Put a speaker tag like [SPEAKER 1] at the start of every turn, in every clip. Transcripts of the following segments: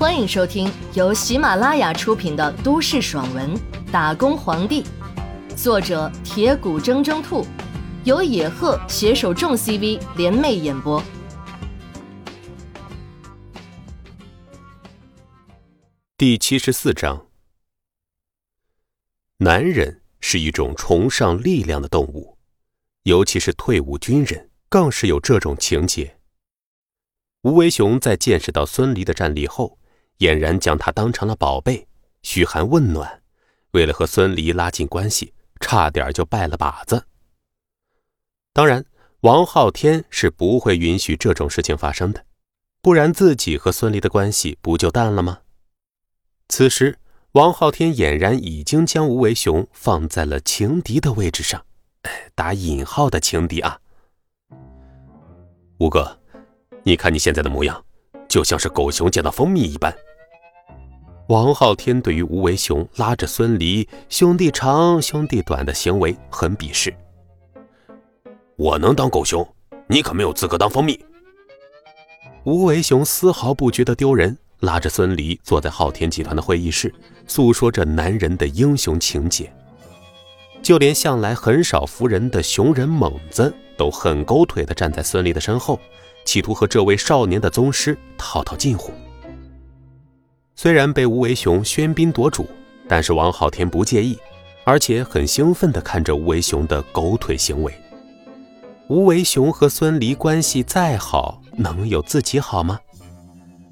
[SPEAKER 1] 欢迎收听由喜马拉雅出品的都市爽文《打工皇帝》，作者铁骨铮铮兔，由野鹤携手众 CV 联袂演播。
[SPEAKER 2] 第七十四章：男人是一种崇尚力量的动物，尤其是退伍军人，更是有这种情节。吴为雄在见识到孙离的战力后，俨然将他当成了宝贝，嘘寒问暖。为了和孙离拉近关系，差点就拜了把子。当然，王昊天是不会允许这种事情发生的，不然自己和孙离的关系不就淡了吗？此时，王昊天俨然已经将吴为雄放在了情敌的位置上，打引号的情敌啊，吴哥。你看你现在的模样，就像是狗熊见到蜂蜜一般。王昊天对于吴为雄拉着孙离兄弟长兄弟短的行为很鄙视。我能当狗熊，你可没有资格当蜂蜜。吴为雄丝毫不觉得丢人，拉着孙离坐在昊天集团的会议室，诉说着男人的英雄情节。就连向来很少服人的熊人猛子，都很狗腿的站在孙离的身后。企图和这位少年的宗师套套近乎。虽然被吴为雄喧宾夺主，但是王昊天不介意，而且很兴奋地看着吴为雄的狗腿行为。吴为雄和孙离关系再好，能有自己好吗？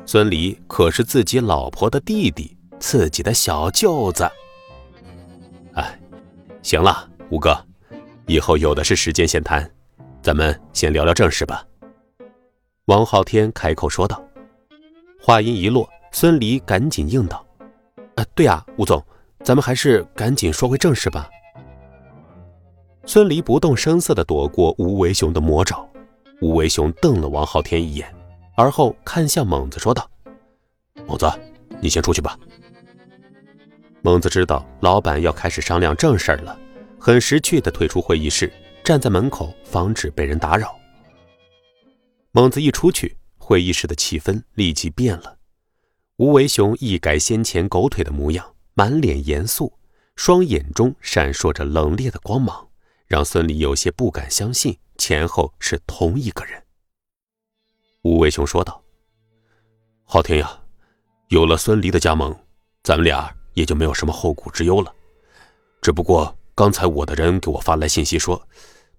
[SPEAKER 2] 孙离可是自己老婆的弟弟，自己的小舅子。哎，行了，吴哥，以后有的是时间闲谈，咱们先聊聊正事吧。王昊天开口说道，话音一落，孙离赶紧应道：“啊，对啊，吴总，咱们还是赶紧说回正事吧。”孙离不动声色地躲过吴为雄的魔爪。吴为雄瞪了王昊天一眼，而后看向猛子说道：“猛子，你先出去吧。”猛子知道老板要开始商量正事了，很识趣地退出会议室，站在门口防止被人打扰。猛子一出去，会议室的气氛立即变了。吴为雄一改先前狗腿的模样，满脸严肃，双眼中闪烁着冷冽的光芒，让孙离有些不敢相信前后是同一个人。吴为雄说道：“昊天呀，有了孙离的加盟，咱们俩也就没有什么后顾之忧了。只不过刚才我的人给我发来信息说，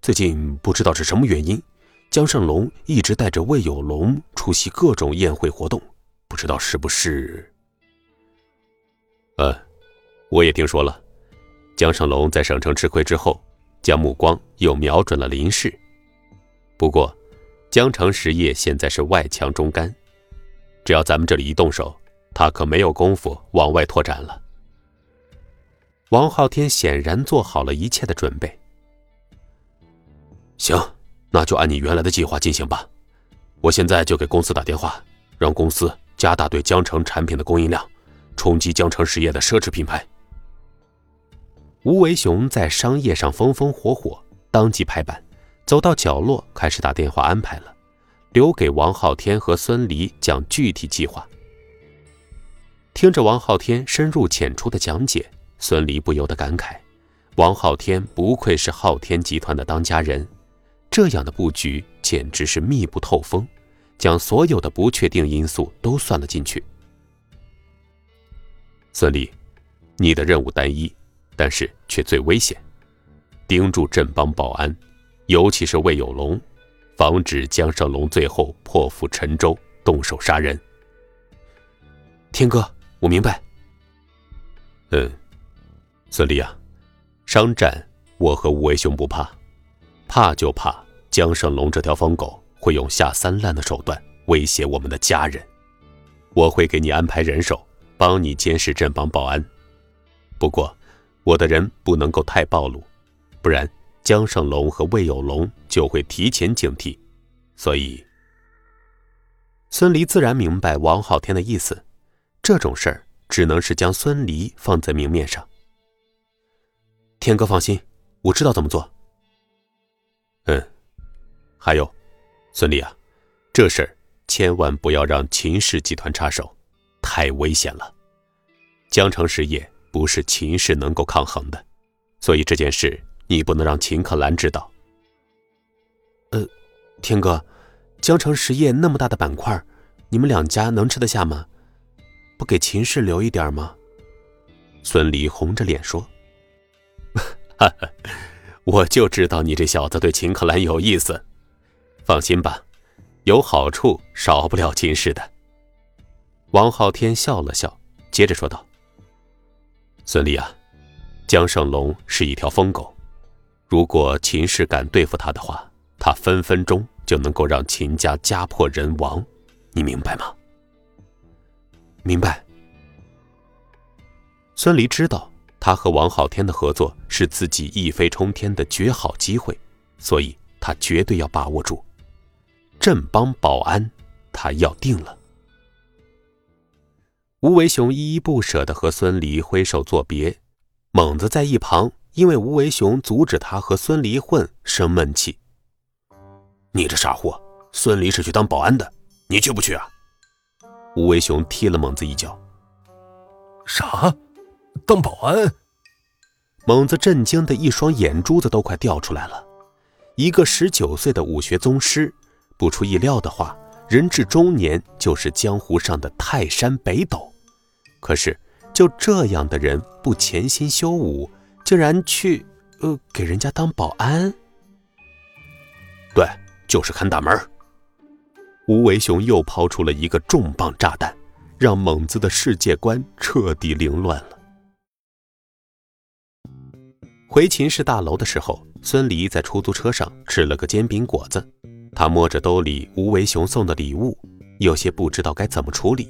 [SPEAKER 2] 最近不知道是什么原因。”江胜龙一直带着魏有龙出席各种宴会活动，知道是不是？呃，我也听说了。江胜龙在省城吃亏之后，将目光又瞄准了林氏。不过，江城实业现在是外强中干，只要咱们这里一动手，他可没有功夫往外拓展了。王昊天显然做好了一切的准备。行。那就按你原来的计划进行吧。我现在就给公司打电话，让公司加大对江城产品的供应量，冲击江城实业的奢侈品牌。吴为雄在商业上风风火火，当即拍板，走到角落开始打电话安排了，留给王昊天和孙离讲具体计划。听着王昊天深入浅出的讲解，孙离不由得感慨：王昊天不愧是昊天集团的当家人。这样的布局简直是密不透风，将所有的不确定因素都算了进去。孙俪，你的任务单一，但是却最危险，盯住镇邦保安，尤其是魏有龙，防止江胜龙最后破釜沉舟，动手杀人。天哥，我明白。嗯，孙俪啊，商战我和吴为雄不怕。怕就怕江胜龙这条疯狗会用下三滥的手段威胁我们的家人。我会给你安排人手，帮你监视镇邦保安。不过，我的人不能够太暴露，不然江胜龙和魏有龙就会提前警惕。所以，孙离自然明白王昊天的意思。这种事儿只能是将孙离放在明面上。天哥放心，我知道怎么做。嗯，还有，孙俪啊，这事儿千万不要让秦氏集团插手，太危险了。江城实业不是秦氏能够抗衡的，所以这件事你不能让秦可兰知道。
[SPEAKER 3] 呃，天哥，江城实业那么大的板块，你们两家能吃得下吗？不给秦氏留一点吗？
[SPEAKER 2] 孙离红着脸说：“ 哈哈，我就知道你这小子对秦可兰有意思。放心吧，有好处少不了秦氏的。”
[SPEAKER 3] 王昊天笑了笑，接着说道：“
[SPEAKER 2] 孙离啊，江胜龙是一条疯狗，如果秦氏敢对付他的话，他分分钟就能够让秦家家破人亡，你明白吗？”
[SPEAKER 3] 明白。
[SPEAKER 2] 孙离知道他和王昊天的合作是自己一飞冲天的绝好机会，所以他绝对要把握住。镇邦保安，他要定了。吴为雄依依不舍地和孙离挥手作别，猛子在一旁因为吴为雄阻止他和孙离混生闷气。
[SPEAKER 4] 你这傻货，孙离是去当保安的，你去不去啊？
[SPEAKER 2] 吴为雄踢了猛子一脚。
[SPEAKER 5] 啥？当保安？
[SPEAKER 2] 猛子震惊的一双眼珠子都快掉出来了。一个十九岁的武学宗师，不出意料的话，人至中年就是江湖上的泰山北斗。可是就这样的人不潜心修武，竟然去呃给人家当保安？
[SPEAKER 4] 对，就是看大门。
[SPEAKER 2] 吴为雄又抛出了一个重磅炸弹，让猛子的世界观彻底凌乱了。回秦氏大楼的时候，孙离在出租车上吃了个煎饼果子。他摸着兜里吴为雄送的礼物，有些不知道该怎么处理。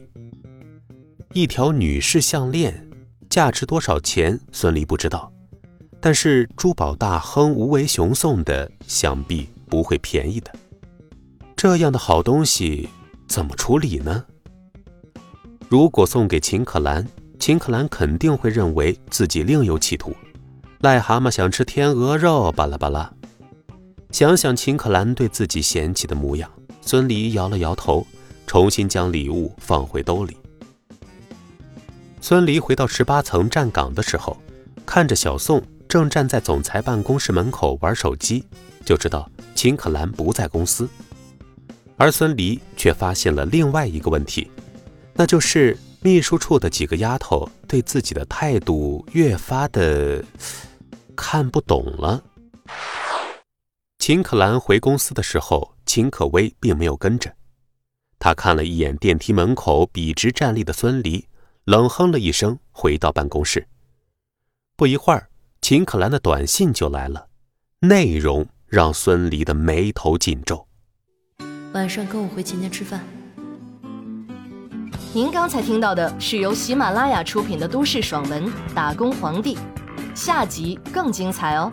[SPEAKER 2] 一条女士项链，价值多少钱？孙离不知道，但是珠宝大亨吴为雄送的，想必不会便宜的。这样的好东西怎么处理呢？如果送给秦可兰，秦可兰肯定会认为自己另有企图。癞蛤蟆想吃天鹅肉，巴拉巴拉。想想秦可兰对自己嫌弃的模样，孙离摇了摇头，重新将礼物放回兜里。孙离回到十八层站岗的时候，看着小宋正站在总裁办公室门口玩手机，就知道秦可兰不在公司。而孙离却发现了另外一个问题，那就是秘书处的几个丫头对自己的态度越发的……看不懂了。秦可兰回公司的时候，秦可薇并没有跟着。他看了一眼电梯门口笔直站立的孙离，冷哼了一声，回到办公室。不一会儿，秦可兰的短信就来了，内容让孙离的眉头紧皱。
[SPEAKER 6] 晚上跟我回秦家吃饭。
[SPEAKER 1] 您刚才听到的是由喜马拉雅出品的都市爽文《打工皇帝》。下集更精彩哦！